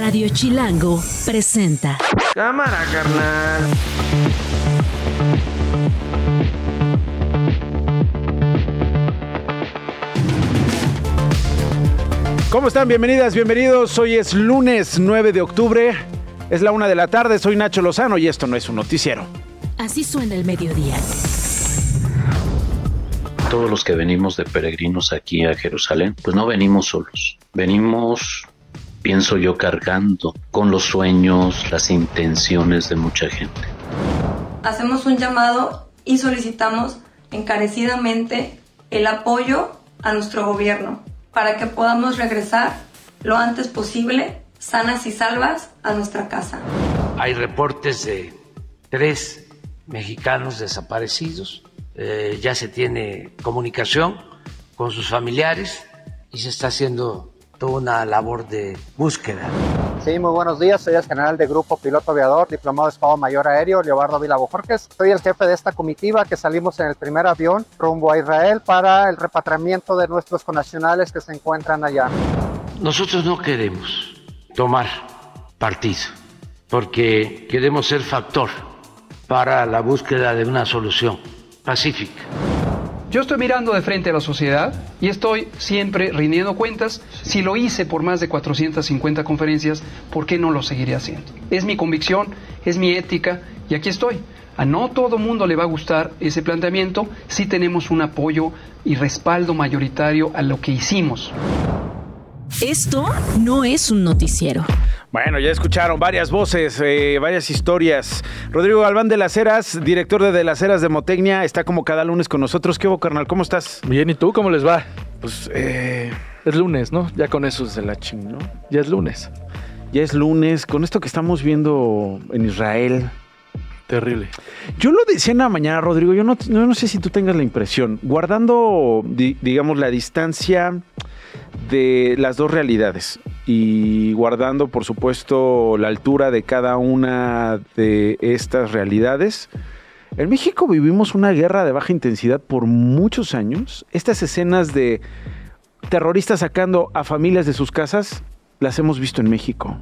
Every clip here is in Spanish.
Radio Chilango presenta. Cámara, carnal. ¿Cómo están? Bienvenidas, bienvenidos. Hoy es lunes 9 de octubre. Es la una de la tarde. Soy Nacho Lozano y esto no es un noticiero. Así suena el mediodía. Todos los que venimos de peregrinos aquí a Jerusalén, pues no venimos solos. Venimos, pienso yo, cargando con los sueños, las intenciones de mucha gente. Hacemos un llamado y solicitamos encarecidamente el apoyo a nuestro gobierno para que podamos regresar lo antes posible, sanas y salvas, a nuestra casa. Hay reportes de tres mexicanos desaparecidos. Eh, ya se tiene comunicación con sus familiares y se está haciendo toda una labor de búsqueda. Sí, muy buenos días. Soy el general de Grupo Piloto Aviador, diplomado de Estado Mayor Aéreo, Leobardo Vila Bojorques. Soy el jefe de esta comitiva que salimos en el primer avión rumbo a Israel para el repatriamiento de nuestros connacionales que se encuentran allá. Nosotros no queremos tomar partido porque queremos ser factor para la búsqueda de una solución pacífica. Yo estoy mirando de frente a la sociedad y estoy siempre rindiendo cuentas. Si lo hice por más de 450 conferencias, ¿por qué no lo seguiré haciendo? Es mi convicción, es mi ética y aquí estoy. A no todo mundo le va a gustar ese planteamiento si tenemos un apoyo y respaldo mayoritario a lo que hicimos. Esto no es un noticiero. Bueno, ya escucharon varias voces, eh, varias historias. Rodrigo Galván de las Heras, director de De las Heras de Motecnia, está como cada lunes con nosotros. ¿Qué hubo, carnal? ¿Cómo estás? Bien, ¿y tú cómo les va? Pues, eh, Es lunes, ¿no? Ya con eso es de la ching, ¿no? Ya es lunes. ya es lunes. Con esto que estamos viendo en Israel, Terrible. Yo lo decía en la mañana, Rodrigo, yo no, no, no sé si tú tengas la impresión, guardando, di- digamos, la distancia de las dos realidades y guardando, por supuesto, la altura de cada una de estas realidades. En México vivimos una guerra de baja intensidad por muchos años. Estas escenas de terroristas sacando a familias de sus casas las hemos visto en México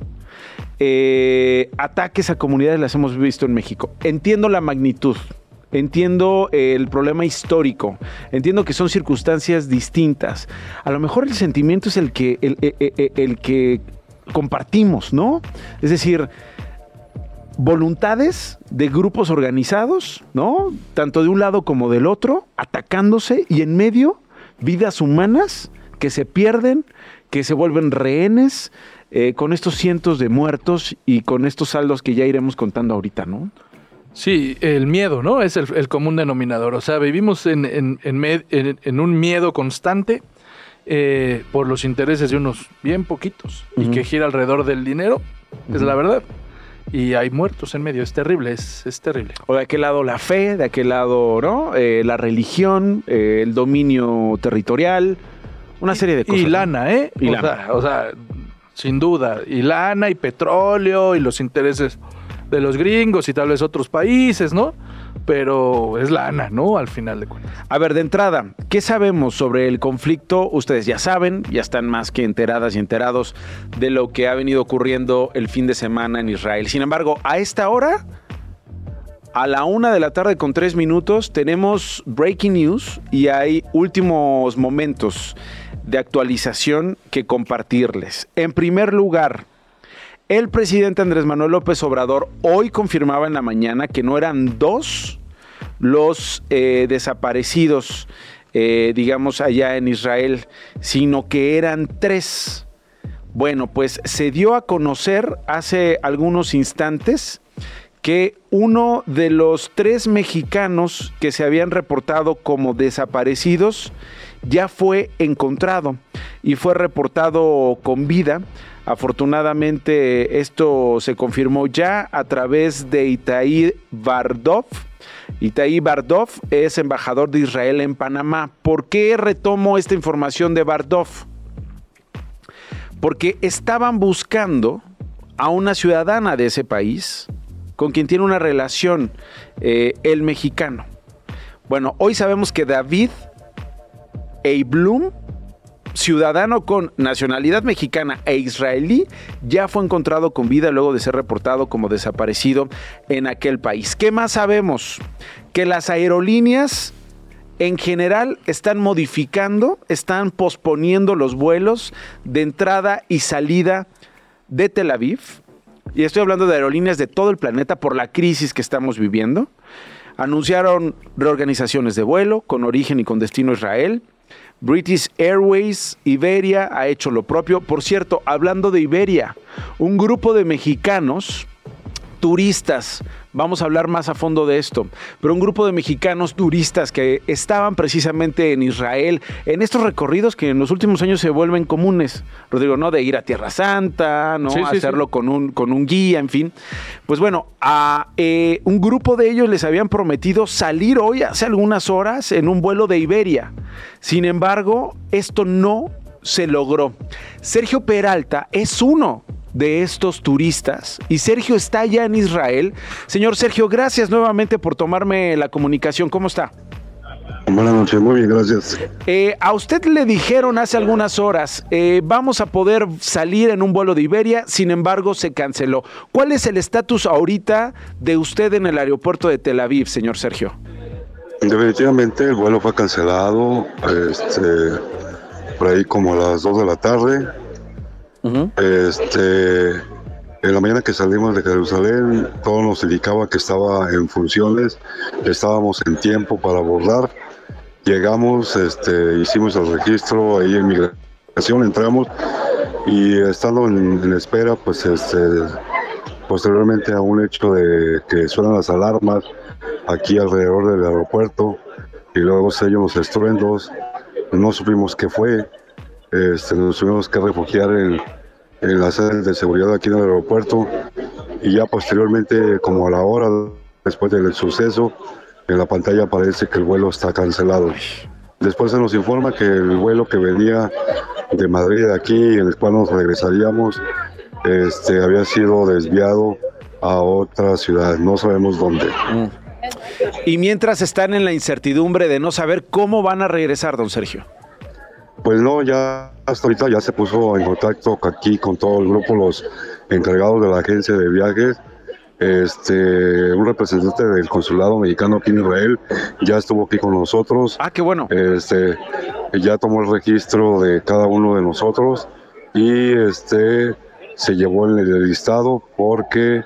eh, ataques a comunidades las hemos visto en México. Entiendo la magnitud, entiendo el problema histórico, entiendo que son circunstancias distintas. A lo mejor el sentimiento es el que, el, el- el- que compartimos, ¿no? Es decir, voluntades de grupos organizados, ¿no? Tanto de un lado como del otro, atacándose y en medio vidas humanas que se pierden, que se vuelven rehenes, eh, con estos cientos de muertos y con estos saldos que ya iremos contando ahorita, ¿no? Sí, el miedo, ¿no? Es el, el común denominador. O sea, vivimos en, en- en med- en- en un miedo constante eh, por los intereses de unos bien poquitos y que gira alrededor del dinero, es la verdad. Y hay muertos en medio, es terrible, es, es terrible. O de aquel lado la fe, de aquel lado, ¿no? Eh, la religión, eh, el dominio territorial, una serie de cosas. Y lana, ¿eh? Y o, lana. Sea, o sea, sin duda. Y lana y petróleo y los intereses de los gringos y tal vez otros países, ¿no? Pero es lana, ¿no? Al final de cuentas. A ver, de entrada, ¿qué sabemos sobre el conflicto? Ustedes ya saben, ya están más que enteradas y enterados de lo que ha venido ocurriendo el fin de semana en Israel. Sin embargo, a esta hora, a la una de la tarde con tres minutos, tenemos breaking news y hay últimos momentos de actualización que compartirles. En primer lugar, el presidente Andrés Manuel López Obrador hoy confirmaba en la mañana que no eran dos los eh, desaparecidos, eh, digamos, allá en Israel, sino que eran tres. Bueno, pues se dio a conocer hace algunos instantes que uno de los tres mexicanos que se habían reportado como desaparecidos ya fue encontrado y fue reportado con vida. Afortunadamente esto se confirmó ya a través de Itaí Bardov. Itaí Bardov es embajador de Israel en Panamá. ¿Por qué retomo esta información de Bardov? Porque estaban buscando a una ciudadana de ese país con quien tiene una relación eh, el mexicano. Bueno, hoy sabemos que David Eiblum ciudadano con nacionalidad mexicana e israelí ya fue encontrado con vida luego de ser reportado como desaparecido en aquel país. ¿Qué más sabemos? Que las aerolíneas en general están modificando, están posponiendo los vuelos de entrada y salida de Tel Aviv. Y estoy hablando de aerolíneas de todo el planeta por la crisis que estamos viviendo. Anunciaron reorganizaciones de vuelo con origen y con destino Israel. British Airways, Iberia ha hecho lo propio. Por cierto, hablando de Iberia, un grupo de mexicanos turistas. Vamos a hablar más a fondo de esto. Pero un grupo de mexicanos turistas que estaban precisamente en Israel, en estos recorridos que en los últimos años se vuelven comunes, Rodrigo, ¿no? De ir a Tierra Santa, ¿no? Hacerlo Con, un, con un guía, en fin. Pues bueno, a eh, un grupo de ellos les habían prometido salir hoy hace algunas horas en un vuelo de Iberia. Sin embargo, esto no se logró. Sergio Peralta es uno de estos turistas. Y Sergio está ya en Israel. Señor Sergio, gracias nuevamente por tomarme la comunicación. ¿Cómo está? Buenas noches, muy bien, gracias. Eh, a usted le dijeron hace algunas horas, eh, vamos a poder salir en un vuelo de Iberia, sin embargo se canceló. ¿Cuál es el estatus ahorita de usted en el aeropuerto de Tel Aviv, señor Sergio? Definitivamente el vuelo fue cancelado, este, por ahí como a las 2 de la tarde. Este, en la mañana que salimos de Jerusalén, todo nos indicaba que estaba en funciones, estábamos en tiempo para abordar. Llegamos, este, hicimos el registro ahí en migración, entramos y estando en, espera, pues este, posteriormente a un hecho de que suenan las alarmas aquí alrededor del aeropuerto y luego se los estruendos, no supimos qué fue, este, nos tuvimos que refugiar en, en la sede de seguridad aquí en el aeropuerto y ya posteriormente, como a la hora después del suceso, en la pantalla aparece que el vuelo está cancelado. Después se nos informa que el vuelo que venía de Madrid de aquí, en el cual nos regresaríamos, este, había sido desviado a otra ciudad, no sabemos dónde. Mm. Y mientras están en la incertidumbre de no saber cómo van a regresar, don Sergio. Pues no, ya hasta ahorita ya se puso en contacto aquí con todo el grupo, los encargados de la agencia de viajes. Este, un representante del consulado mexicano aquí en Israel ya estuvo aquí con nosotros. Ah, qué bueno. Este, ya tomó el registro de cada uno de nosotros y este se llevó en el listado porque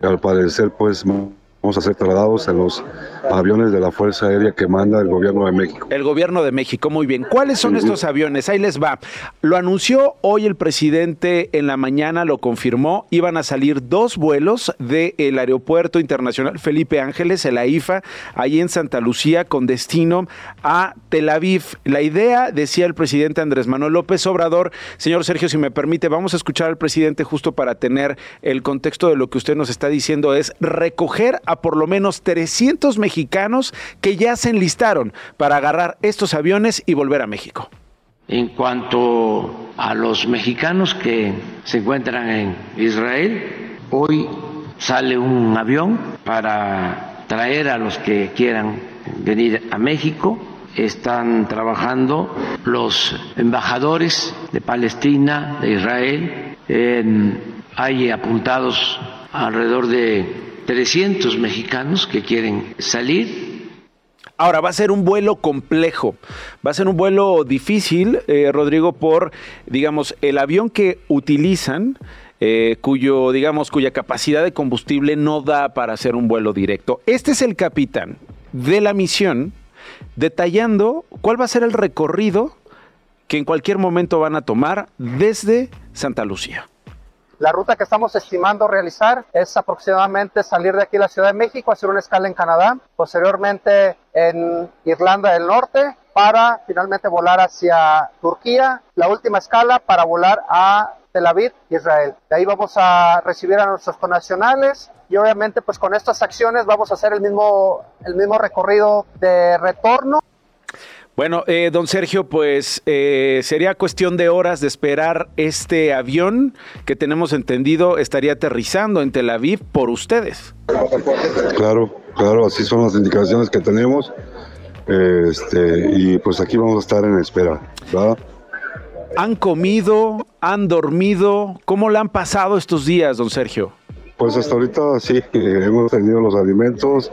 al parecer pues vamos a ser trasladados en los aviones de la Fuerza Aérea que manda el gobierno de México. El gobierno de México, muy bien. ¿Cuáles son estos aviones? Ahí les va. Lo anunció hoy el presidente en la mañana, lo confirmó. Iban a salir dos vuelos del Aeropuerto Internacional Felipe Ángeles, el AIFA, ahí en Santa Lucía, con destino a Tel Aviv. La idea, decía el presidente Andrés Manuel López Obrador, señor Sergio, si me permite, vamos a escuchar al presidente justo para tener el contexto de lo que usted nos está diciendo, es recoger a por lo menos 300 mexicanos que ya se enlistaron para agarrar estos aviones y volver a México. En cuanto a los mexicanos que se encuentran en Israel, hoy sale un avión para traer a los que quieran venir a México. Están trabajando los embajadores de Palestina, de Israel. hay apuntados alrededor de 300 mexicanos que quieren salir. Ahora, va a ser un vuelo complejo, va a ser un vuelo difícil, eh, Rodrigo, por, digamos, el avión que utilizan, eh, cuyo, digamos, cuya capacidad de combustible no da para hacer un vuelo directo. Este es el capitán de la misión, detallando cuál va a ser el recorrido que en cualquier momento van a tomar desde Santa Lucía. La ruta que estamos estimando realizar es aproximadamente salir de aquí a la Ciudad de México, hacer una escala en Canadá, posteriormente en Irlanda del Norte, para finalmente volar hacia Turquía, la última escala para volar a Tel Aviv, Israel. De ahí vamos a recibir a nuestros connacionales y obviamente pues con estas acciones vamos a hacer el mismo, el mismo recorrido de retorno bueno, eh, don Sergio, pues eh, sería cuestión de horas de esperar este avión que tenemos entendido estaría aterrizando en Tel Aviv por ustedes. Claro, claro, así son las indicaciones que tenemos. Este, y pues aquí vamos a estar en espera, ¿verdad? ¿Han comido? ¿Han dormido? ¿Cómo le han pasado estos días, don Sergio? Pues hasta ahorita sí, hemos tenido los alimentos.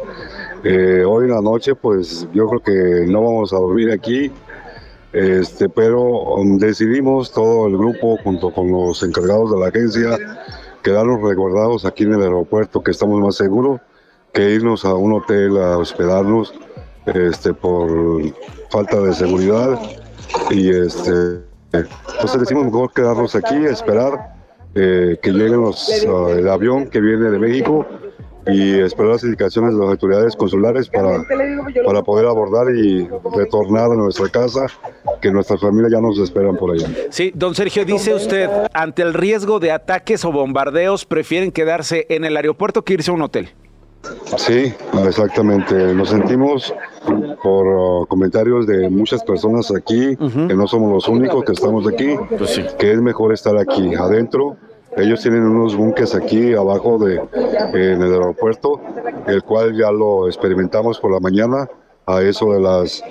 Eh, hoy en la noche, pues yo creo que no vamos a dormir aquí, este, pero um, decidimos todo el grupo junto con los encargados de la agencia quedarnos resguardados aquí en el aeropuerto, que estamos más seguros que irnos a un hotel a hospedarnos este, por falta de seguridad. Y este, entonces decimos mejor quedarnos aquí, esperar eh, que lleguen los, uh, el avión que viene de México y esperar las indicaciones de las autoridades consulares para, para poder abordar y retornar a nuestra casa, que nuestras familias ya nos esperan por allá. Sí, don Sergio, dice usted, ante el riesgo de ataques o bombardeos, prefieren quedarse en el aeropuerto que irse a un hotel. Sí, exactamente. Nos sentimos por uh, comentarios de muchas personas aquí, que no somos los únicos que estamos aquí, que es mejor estar aquí adentro. Ellos tienen unos bunkers aquí abajo de, en el aeropuerto, el cual ya lo experimentamos por la mañana. A eso de las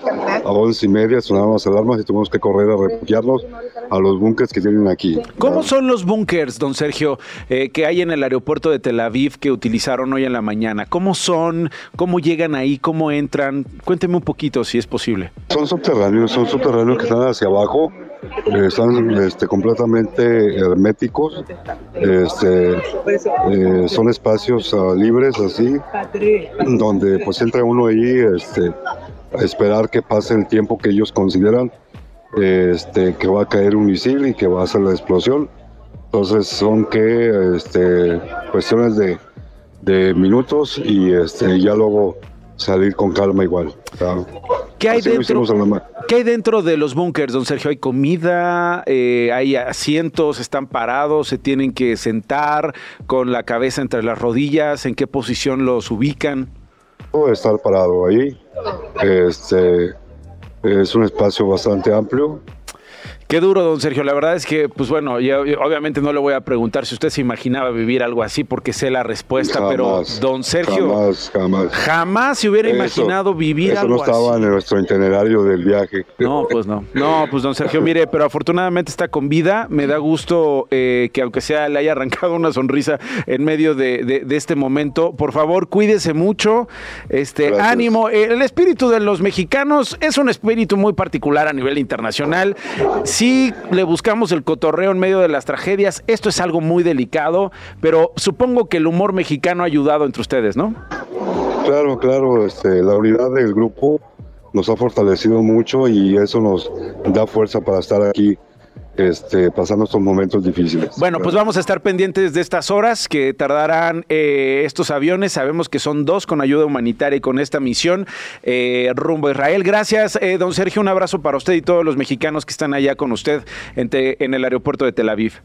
a once y media sonaron las alarmas y tuvimos que correr a refugiarnos a los búnkers que tienen aquí. ¿Cómo son los búnkers, don Sergio, eh, que hay en el aeropuerto de Tel Aviv que utilizaron hoy en la mañana? ¿Cómo son? ¿Cómo llegan ahí? ¿Cómo entran? Cuénteme un poquito, si es posible. Son subterráneos, son subterráneos que están hacia abajo, están este, completamente herméticos, este, eh, son espacios uh, libres así, donde pues entra uno ahí este, a esperar que pase el tiempo que ellos consideran este, que va a caer un misil y que va a hacer la explosión. Entonces son que este, cuestiones de, de minutos y este, ya luego salir con calma igual. ¿Qué hay, dentro, ¿Qué hay dentro de los búnkers, don Sergio? ¿Hay comida? Eh, ¿Hay asientos? ¿Están parados? ¿Se tienen que sentar con la cabeza entre las rodillas? ¿En qué posición los ubican? Puedo estar parado ahí. Este, es un espacio bastante amplio. Qué duro, don Sergio. La verdad es que, pues bueno, yo, yo obviamente no le voy a preguntar si usted se imaginaba vivir algo así porque sé la respuesta, Jamás, pero don Sergio Jamás, jamás. jamás se hubiera Eso- imaginado vivir Eso algo no estaba así. en nuestro itinerario del viaje. No, pues no. No, pues don Sergio, mire, pero afortunadamente está con vida. Me da gusto eh, que aunque sea le haya arrancado una sonrisa en medio de, de- de este momento. Por favor, cuídese mucho. Este, Gracias. ánimo. El espíritu de los mexicanos es un espíritu muy particular a nivel internacional. Sí le buscamos el cotorreo en medio de las tragedias. Esto es algo muy delicado, pero supongo que el humor mexicano ha ayudado entre ustedes, ¿no? Claro, claro, este, la unidad del grupo nos ha fortalecido mucho y eso nos da fuerza para estar aquí este, pasando estos momentos difíciles. Bueno, pues vamos a estar pendientes de estas horas que tardarán eh, estos aviones. Sabemos que son dos con ayuda humanitaria y con esta misión eh, rumbo a Israel. Gracias, eh, don Sergio. Un abrazo para usted y todos los mexicanos que están allá con usted en, en el aeropuerto de Tel Aviv.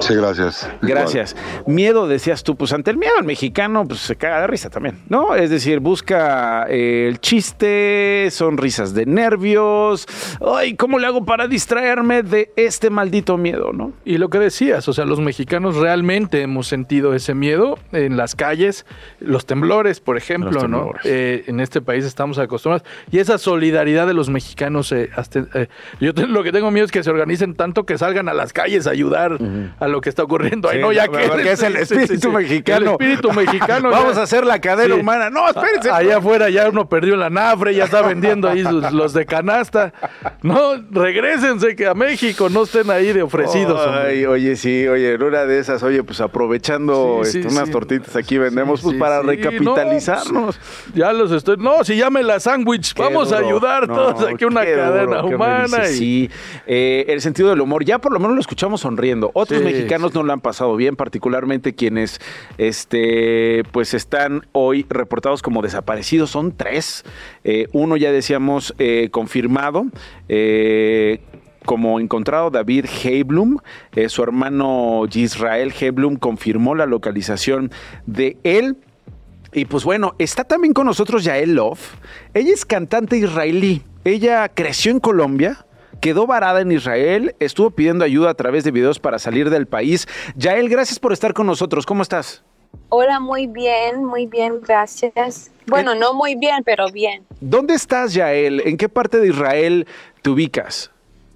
Sí, gracias. Gracias. Miedo, decías tú, pues ante el miedo el mexicano pues se caga de risa también, ¿no? Es decir, busca eh, el chiste, son risas de nervios. Ay, ¿cómo le hago para distraerme de este maldito miedo, no? Y lo que decías, o sea, los mexicanos realmente hemos sentido ese miedo en las calles, los temblores, por ejemplo, ¿no? Eh, en este país estamos acostumbrados. Y esa solidaridad de los mexicanos, eh, hasta, eh, yo te- lo que tengo miedo es que se organicen tanto que salgan a las calles a ayudar a lo que está ocurriendo. Ay, Sí, no, ya que, porque es el sí, espíritu sí. mexicano. El espíritu mexicano. Vamos ya- a hacer la cadena humana. No, espérense. Allá afuera ya uno perdió la nafre, ya está vendiendo ahí sus- los de canasta. No, regresense que a México no estén ahí de ofrecidos. hombre. Ay, oye, sí, oye, en una de esas, oye, pues aprovechando este, unas tortitas aquí vendemos, pues para recapitalizarnos. No, ya los estoy. No, si llame la sándwich, vamos a ayudar No, todos aquí una cadena duro, ¿qué me humana. y- Sí, eh, el sentido del humor, ya por lo menos lo escuchamos sonriendo. Otros Sí, mexicanos no lo han pasado bien, particularmente quienes este, pues están hoy reportados como desaparecidos. Son tres. Eh, uno ya decíamos eh, confirmado. eh, como encontrado David Heiblum, su hermano Israel Heiblum confirmó la localización de él. Y pues bueno, está también con nosotros Yael Love. Ella es cantante israelí. Ella creció en Colombia, quedó varada en Israel, estuvo pidiendo ayuda a través de videos para salir del país. Yael, gracias por estar con nosotros. ¿Cómo estás? Hola, muy bien, muy bien, gracias. Bueno, no muy bien, pero bien. ¿Dónde estás, Yael? ¿En qué parte de Israel te ubicas?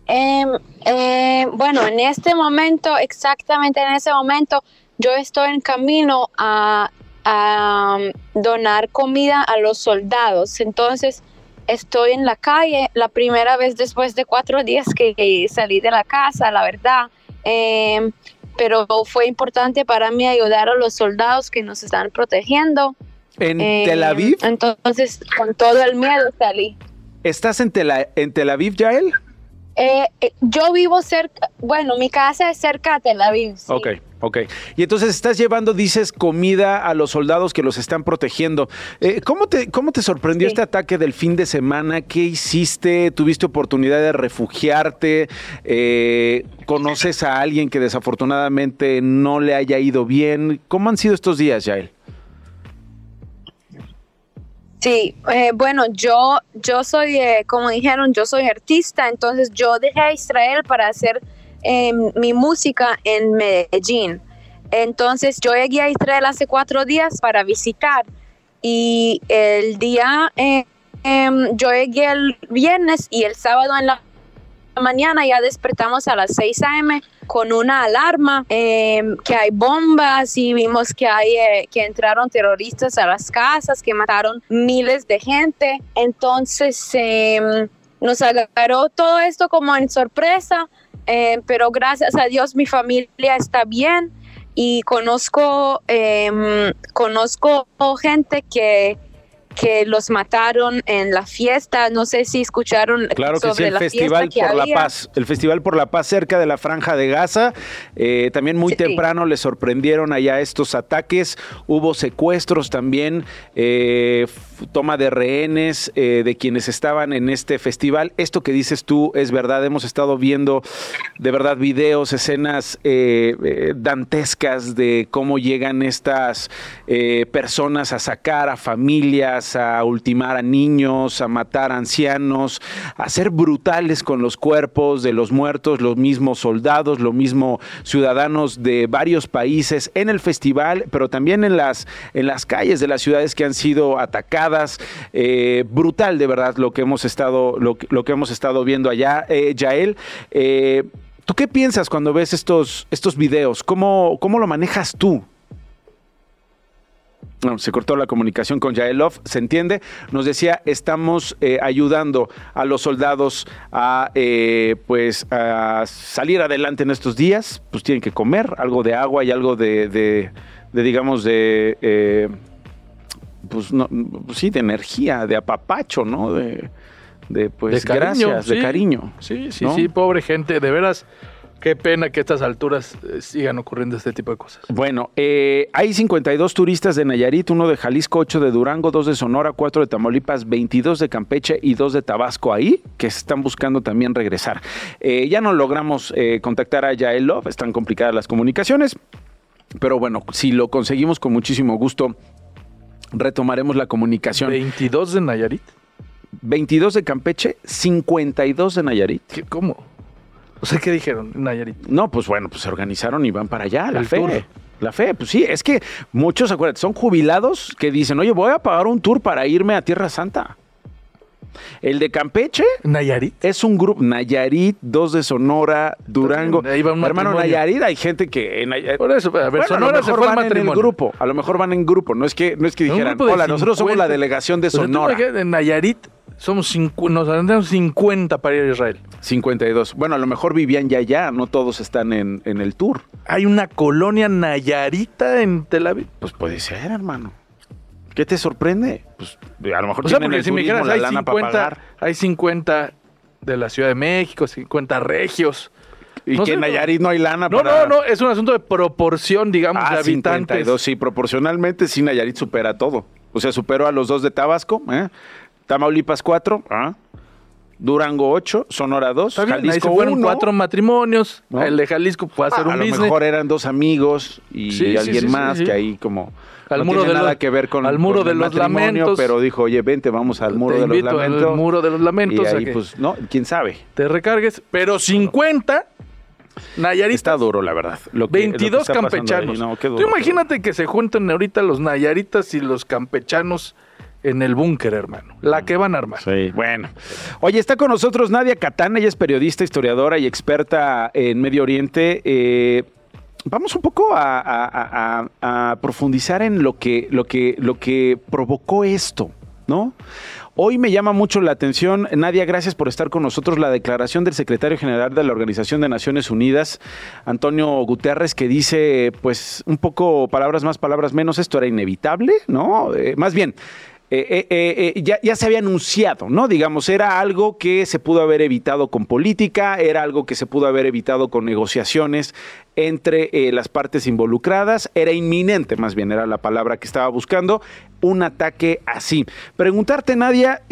Em, eh, bueno, en este momento, exactamente en ese momento, yo estoy en camino a, a, um, donar comida a los soldados. Entonces, estoy en la calle, la primera vez después de cuatro días que salí de la casa, la verdad. Em, pero fue importante para mí ayudar a los soldados que nos están protegiendo. ¿En Tel em, Aviv? Entonces, con todo el miedo salí. ¿Estás en Tel, en Tel Aviv, Yael? Eh, eh, yo vivo cerca, bueno, mi casa es cerca de Tel Aviv. Ok, ok. Y entonces estás llevando, dices, comida a los soldados que los están protegiendo. Eh, ¿cómo, te, ¿Cómo te sorprendió este ataque del fin de semana? ¿Qué hiciste? ¿Tuviste oportunidad de refugiarte? ¿Conoces a alguien que desafortunadamente no le haya ido bien? ¿Cómo han sido estos días, Yael? Sí, eh, bueno, yo, yo soy, eh, como dijeron, yo soy artista, entonces yo dejé a Israel para hacer em, mi música en Medellín. Entonces yo llegué a Israel hace cuatro días para visitar y el día, eh, em, yo llegué el viernes y el sábado en la mañana ya despertamos a las 6 a.m. con una alarma, em, que hay bombas y vimos que, hay, eh, que entraron terroristas a las casas, que mataron miles de gente. Entonces em, nos agarró todo esto como en sorpresa, em, pero gracias a Dios mi familia está bien y conozco, conozco gente que que los mataron en la fiesta. No sé si escucharon claro que sí, el Festival por la Paz. El Festival por la Paz cerca de la Franja de Gaza. Eh, también muy temprano les sorprendieron allá estos ataques. Hubo secuestros también, eh, toma de rehenes eh, de quienes estaban en este festival. Esto que dices tú es verdad. Hemos estado viendo de verdad videos, escenas dantescas de cómo llegan estas personas a sacar a familias a ultimar a niños, a matar a ancianos, a ser brutales con los cuerpos de los muertos, los mismos soldados, los mismos ciudadanos de varios países en el festival, pero también en las, en las calles de las ciudades que han sido atacadas. Eh, brutal, de verdad, lo que hemos estado, lo, que hemos estado viendo allá. Eh, Yael, eh, ¿tú qué piensas cuando ves estos, estos videos? ¿Cómo, ¿Cómo lo manejas tú? Se cortó la comunicación con Yaelov, se entiende. Nos decía, estamos eh, ayudando a los soldados a, eh, pues, a salir adelante en estos días. Pues tienen que comer algo de agua y algo de, de, digamos, de, eh, pues, no, pues sí, de energía, de apapacho, ¿no? De, de pues, gracias, de cariño. Sí, sí, sí, pobre gente, de veras. Qué pena que a estas alturas eh, sigan ocurriendo este tipo de cosas. Bueno, eh, hay 52 turistas de Nayarit, uno de Jalisco, 8 de Durango, 2 de Sonora, 4 de Tamaulipas, 22 de Campeche y 2 de Tabasco ahí, que están buscando también regresar. Eh, ya no logramos contactar a Yael Love, están complicadas las comunicaciones, pero bueno, si lo conseguimos con muchísimo gusto, retomaremos la comunicación. ¿22 de Nayarit? 22 de Campeche, 52 de Nayarit. ¿Cómo? O sea, ¿qué dijeron, Nayarit? No, pues bueno, pues se organizaron y van para allá, la fe. La fe, pues sí, es que muchos, acuérdate, son jubilados que dicen, oye, voy a pagar un tour para irme a Tierra Santa. El de Campeche. Nayarit. Es un grupo. Nayarit, dos de Sonora, Durango. Ahí va un Hermano, Nayarit, hay gente que. Por eso, a ver, Sonora se fue van en el grupo. A lo mejor van en grupo. No es que, no es que dijeran, hola, nosotros somos la delegación de Sonora. en Nayarit somos nos andamos 50 para ir a Israel. 52. Bueno, a lo mejor vivían ya allá, no todos están en, en el tour. ¿Hay una colonia nayarita en Tel Aviv? Pues puede ser, hermano. ¿Qué te sorprende? Pues a lo mejor o sea, tienen el si turismo, me la hay lana 50, para pagar. Hay 50 de la Ciudad de México, 50 regios. Y que en Nayarit no hay lana no, para... No, no, es un asunto de proporción, digamos, ah, de habitantes. 52, sí, proporcionalmente sí Nayarit supera todo. O sea, superó a los dos de Tabasco, ¿eh? Tamaulipas 4, ¿ah? Durango 8, Sonora 2, Jalisco ahí fueron cuatro matrimonios. El de Jalisco a hacer un A lo mejor eran dos amigos y alguien más que ahí como al no muro tiene de nada que ver con al muro de los lamentos, pero dijo, "Oye, vente, vamos al muro de los lamentos." Al muro de los lamentos. Y ahí pues no, quién sabe. Te recargues, pero 50 Nayarit está duro, la verdad. 22 campechanos. Tú imagínate que se junten ahorita los Nayaritas y los campechanos en el búnker, hermano. La que van a armar. Sí, bueno. Oye, está con nosotros Nadia Catán, ella es periodista, historiadora y experta en Medio Oriente. Eh, vamos un poco a, a, profundizar en lo que, lo, que, lo que provocó esto, ¿no? Hoy me llama mucho la atención, Nadia, gracias por estar con nosotros, la declaración del secretario general de la Organización de Naciones Unidas, Antonio Guterres, que dice, pues, un poco palabras más, palabras menos, esto era inevitable, ¿no? Eh, más bien, eh, eh, eh, ya, ya, se había anunciado, ¿no? Digamos, era algo que se pudo haber evitado con política, era algo que se pudo haber evitado con negociaciones entre las partes involucradas, era inminente, más bien era la palabra que estaba buscando, un ataque así. Preguntarte, Nadia,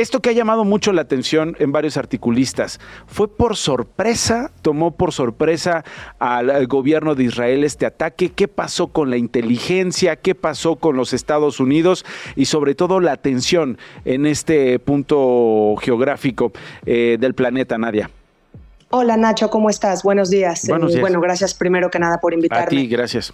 esto que ha llamado mucho la atención en varios articulistas, ¿fue por sorpresa? ¿Tomó por sorpresa al, gobierno de Israel este ataque? ¿Qué pasó con la inteligencia? ¿Qué pasó con los Estados Unidos? Y sobre todo la atención en este punto geográfico eh, del planeta, Nadia. Hola Nacho, ¿cómo estás? Buenos días. Buenos días. bueno, gracias primero que nada por invitarme. A ti, gracias.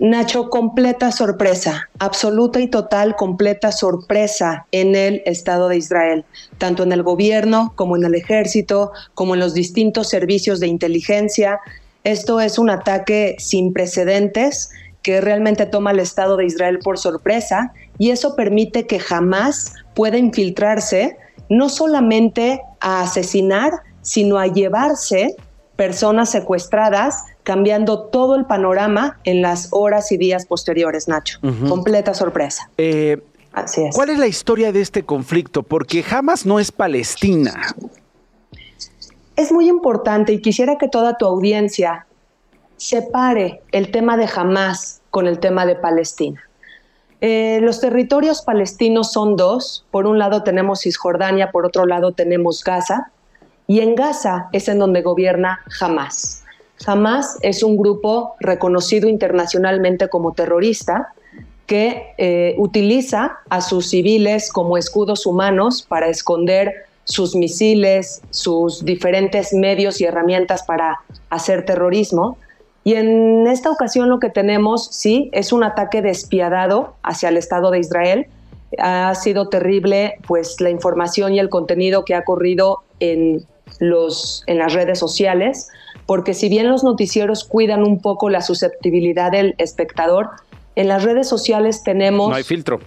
Nacho, completa sorpresa, absoluta y total completa sorpresa en el Estado de Israel, tanto en el gobierno como en el ejército, como en los distintos servicios de inteligencia. Esto es un ataque sin precedentes que realmente toma al Estado de Israel por sorpresa y eso permite que jamás pueda infiltrarse no solamente a asesinar, sino a llevarse personas secuestradas, cambiando todo el panorama en las horas y días posteriores, Nacho. Completa sorpresa. Eh, Así es. ¿Cuál es la historia de este conflicto? Porque Hamas no es Palestina. Es muy importante y quisiera que toda tu audiencia separe el tema de Hamas con el tema de Palestina. Eh, los territorios palestinos son dos. Por un lado tenemos Cisjordania, por otro lado tenemos Gaza. Y en Gaza es en donde gobierna Hamas. Hamas es un grupo reconocido internacionalmente como terrorista que eh, utiliza a sus civiles como escudos humanos para esconder sus misiles, sus diferentes medios y herramientas para hacer terrorismo. Y en esta ocasión lo que tenemos, sí, es un ataque despiadado hacia el Estado de Israel. Ha sido terrible pues la información y el contenido que ha corrido en los, en las redes sociales, porque si bien los noticieros cuidan un poco la susceptibilidad del espectador, en las redes sociales tenemos... No hay filtro.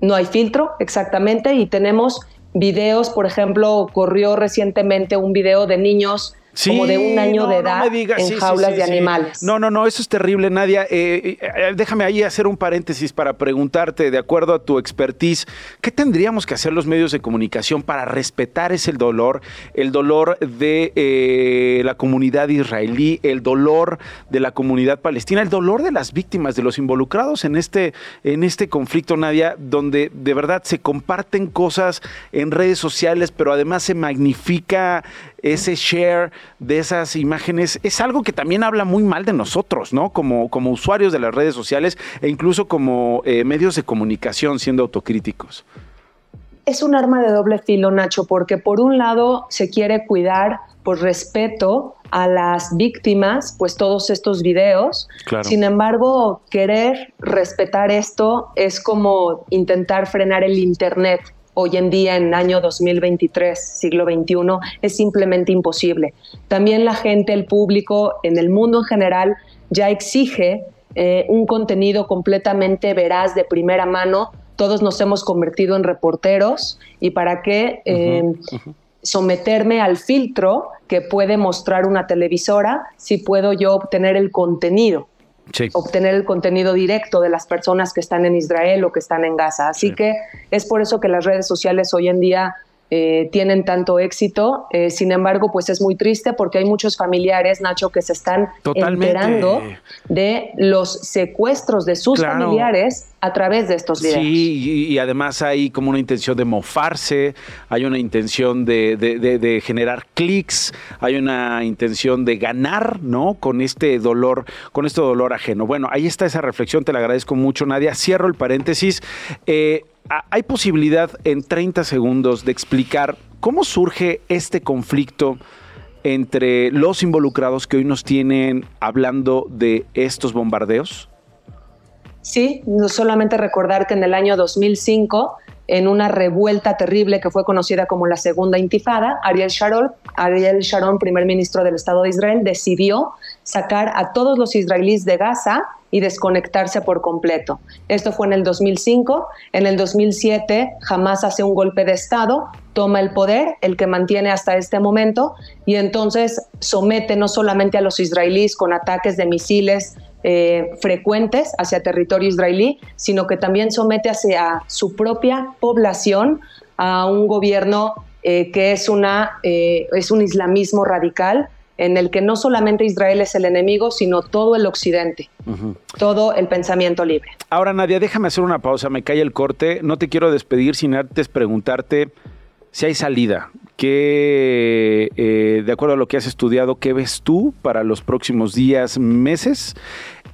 No hay filtro, exactamente, y tenemos videos, por ejemplo, corrió recientemente un video de niños como de un año de edad en jaulas de animales. No, no, no, eso es terrible, Nadia. Eh, eh, déjame ahí hacer un paréntesis para preguntarte, de acuerdo a tu expertise, ¿qué tendríamos que hacer los medios de comunicación para respetar ese dolor, el dolor de eh, la comunidad israelí, el dolor de la comunidad palestina, el dolor de las víctimas, de los involucrados en este, en este conflicto, Nadia, donde de verdad se comparten cosas en redes sociales, pero además se magnifica ese share de esas imágenes es algo que también habla muy mal de nosotros, ¿no? Como, como usuarios de las redes sociales e incluso como eh, medios de comunicación siendo autocríticos. Es un arma de doble filo, Nacho, porque por un lado se quiere cuidar por respeto a las víctimas, pues todos estos videos. Sin embargo, querer respetar esto es como intentar frenar el Internet hoy en día en año 2023, siglo XXI, es simplemente imposible. También la gente, el público, en el mundo en general, ya exige eh, un contenido completamente veraz, de primera mano. Todos nos hemos convertido en reporteros y para qué eh, someterme al filtro que puede mostrar una televisora si puedo yo obtener el contenido obtener el contenido directo de las personas que están en Israel o que están en Gaza. Así que es por eso que las redes sociales hoy en día eh, tienen tanto éxito. Eh, sin embargo, pues es muy triste porque hay muchos familiares, Nacho, que se están enterando de los secuestros de sus familiares a través de estos videos. Sí, y, además hay como una intención de mofarse, hay una intención de, de generar clics, hay una intención de ganar, ¿no? Con este dolor, con este dolor ajeno. Bueno, ahí está esa reflexión, te la agradezco mucho, Nadia. Cierro el paréntesis. Eh, ¿Hay posibilidad en 30 segundos de explicar cómo surge este conflicto entre los involucrados que hoy nos tienen hablando de estos bombardeos? Sí, no solamente recordar que en el año 2005 en una revuelta terrible que fue conocida como la Segunda Intifada, Ariel Sharon, Ariel Sharon, primer ministro del Estado de Israel, decidió sacar a todos los israelíes de Gaza y desconectarse por completo. Esto fue en el 2005. En el 2007, Hamas hace un golpe de Estado, toma el poder, el que mantiene hasta este momento, y entonces somete no solamente a los israelíes con ataques de misiles, eh, frecuentes hacia territorio israelí, sino que también somete hacia su propia población a un gobierno eh, que es, una, eh, es un islamismo radical en el que no solamente Israel es el enemigo, sino todo el occidente, todo el pensamiento libre. Ahora, Nadia, déjame hacer una pausa, me cae el corte, no te quiero despedir sin antes preguntarte si hay salida, ¿Qué, eh, de acuerdo a lo que has estudiado, qué ves tú para los próximos días, meses?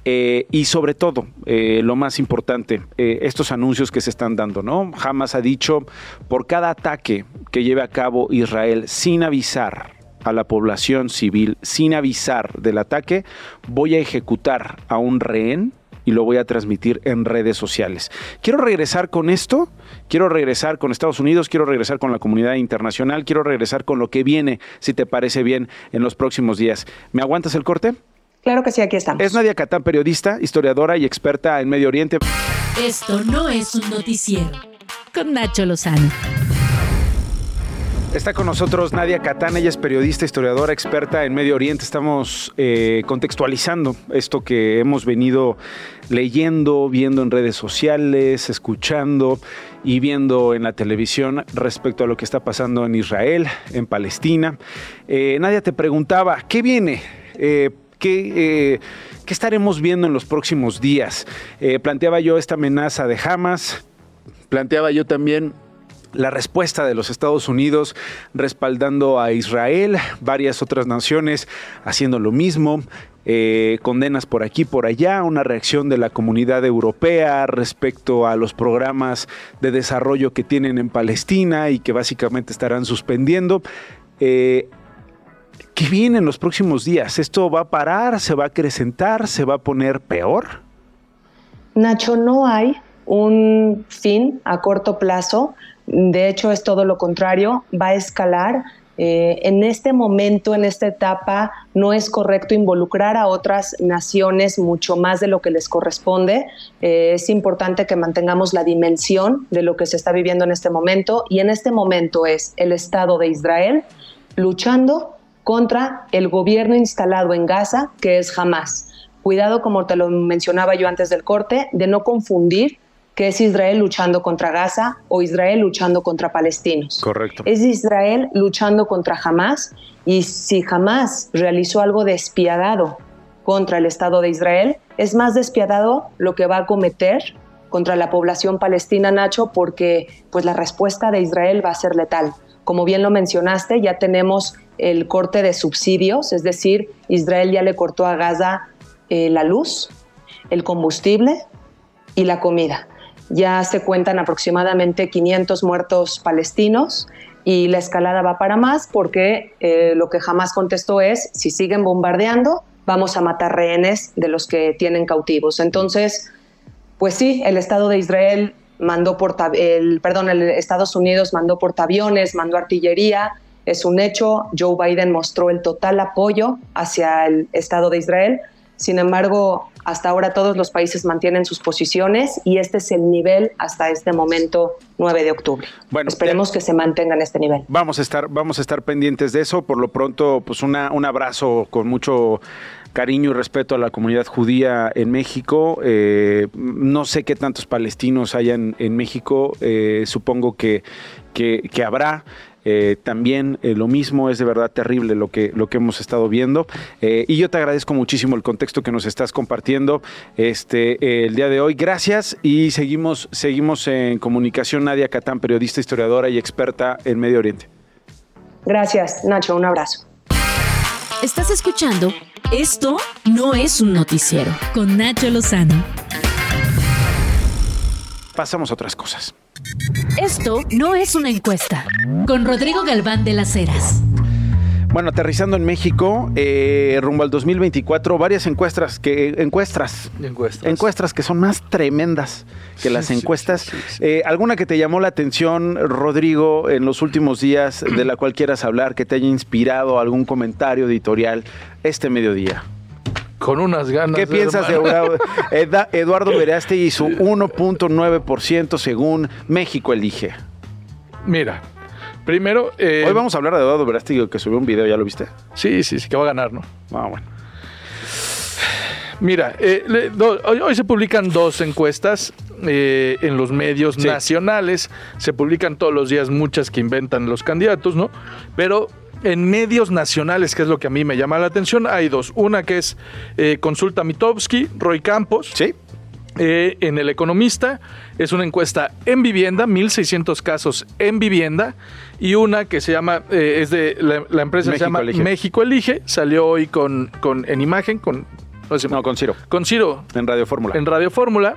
Eh, y sobre todo, eh, lo más importante, estos anuncios que se están dando, ¿no? Hamas ha dicho, por cada ataque que lleve a cabo Israel sin avisar a la población civil, sin avisar del ataque, voy a ejecutar a un rehén y lo voy a transmitir en redes sociales. Quiero regresar con esto, quiero regresar con Estados Unidos, quiero regresar con la comunidad internacional, quiero regresar con lo que viene, si te parece bien, en los próximos días. ¿Me aguantas el corte? Claro que sí, aquí estamos. Es Nadia Catán, periodista, historiadora y experta en Medio Oriente. Esto no es un noticiero. Con Nacho Lozano. Está con nosotros Nadia Catán, ella es periodista, historiadora, experta en Medio Oriente. Estamos eh, contextualizando esto que hemos venido leyendo, viendo en redes sociales, escuchando y viendo en la televisión respecto a lo que está pasando en Israel, en Palestina. Eh, Nadia te preguntaba, ¿qué viene? Eh, ¿qué, ¿Qué estaremos viendo en los próximos días? planteaba yo esta amenaza de Hamas, planteaba yo también la respuesta de los Estados Unidos respaldando a Israel, varias otras naciones haciendo lo mismo, eh, condenas por aquí, por allá, una reacción de la comunidad europea respecto a los programas de desarrollo que tienen en Palestina y que básicamente estarán suspendiendo. Eh, ¿Qué viene en los próximos días? ¿Esto va a parar? ¿Se va a acrecentar? ¿Se va a poner peor? Nacho, no hay un fin a corto plazo de hecho, es todo lo contrario, va a escalar. Eh, en este momento, en esta etapa, no es correcto involucrar a otras naciones mucho más de lo que les corresponde. Eh, es importante que mantengamos la dimensión de lo que se está viviendo en este momento y en este momento es el Estado de Israel luchando contra el gobierno instalado en Gaza, que es Hamas. Cuidado, como te lo mencionaba yo antes del corte, de no confundir que es Israel luchando contra Gaza o Israel luchando contra palestinos. Correcto. Es Israel luchando contra Hamas y si Hamas realizó algo despiadado contra el Estado de Israel, es más despiadado lo que va a cometer contra la población palestina, Nacho, porque pues la respuesta de Israel va a ser letal. Como bien lo mencionaste, ya tenemos el corte de subsidios, es decir, Israel ya le cortó a Gaza eh, la luz, el combustible y la comida. Ya se cuentan aproximadamente 500 muertos palestinos y la escalada va para más porque eh, lo que jamás contestó es, si siguen bombardeando, vamos a matar rehenes de los que tienen cautivos. Entonces, pues sí, el Estado de Israel mandó el, perdón, el Estados Unidos mandó portaaviones, mandó artillería, es un hecho. Joe Biden mostró el total apoyo hacia el Estado de Israel. Sin embargo, hasta ahora todos los países mantienen sus posiciones y este es el nivel hasta este momento 9 de octubre. Bueno, esperemos que se mantenga en este nivel. Vamos a estar, vamos a estar pendientes de eso. Por lo pronto, pues una, un abrazo con mucho cariño y respeto a la comunidad judía en México. Eh, no sé qué tantos palestinos hayan en México. Eh, supongo que, que, que habrá. Eh, también eh, lo mismo, es de verdad terrible lo que, lo que hemos estado viendo. Eh, y yo te agradezco muchísimo el contexto que nos estás compartiendo este, el día de hoy. Gracias y seguimos, seguimos en comunicación. Nadia Catán, periodista, historiadora y experta en Medio Oriente. Gracias, Nacho. Un abrazo. Estás escuchando Esto no es un noticiero con Nacho Lozano. Pasamos a otras cosas. Esto no es una encuesta. Con Rodrigo Galván de las Heras. Bueno, aterrizando en México, eh, rumbo al 2024, varias encuestas que encuestas, encuestas, encuestas que son más tremendas que las encuestas. Eh, ¿Alguna que te llamó la atención, Rodrigo, en los últimos días, de la cual quieras hablar, que te haya inspirado algún comentario editorial este mediodía? Con unas ganas. ¿Qué piensas de Eduardo, Eduardo y su 1.9% según México elige? Mira, Primero. Eh, Hoy vamos a hablar de Eduardo Verástegui, que subió un video, ¿ya lo viste? Sí, sí, sí, que va a ganar, ¿no? Ah, bueno. Mira, eh, hoy, se publican dos encuestas eh, en los medios nacionales. Se publican todos los días muchas que inventan los candidatos, ¿no? Pero en medios nacionales, que es lo que a mí me llama la atención, hay dos. Una que es Consulta Mitowski, Roy Campos. Sí. en El Economista es una encuesta en vivienda, 1.600 casos en vivienda y una que se llama, eh, es de la, empresa se llama México Elige, salió hoy con, con en imagen, con... No, con Ciro. Con Ciro. En Radio Fórmula. En Radio Fórmula.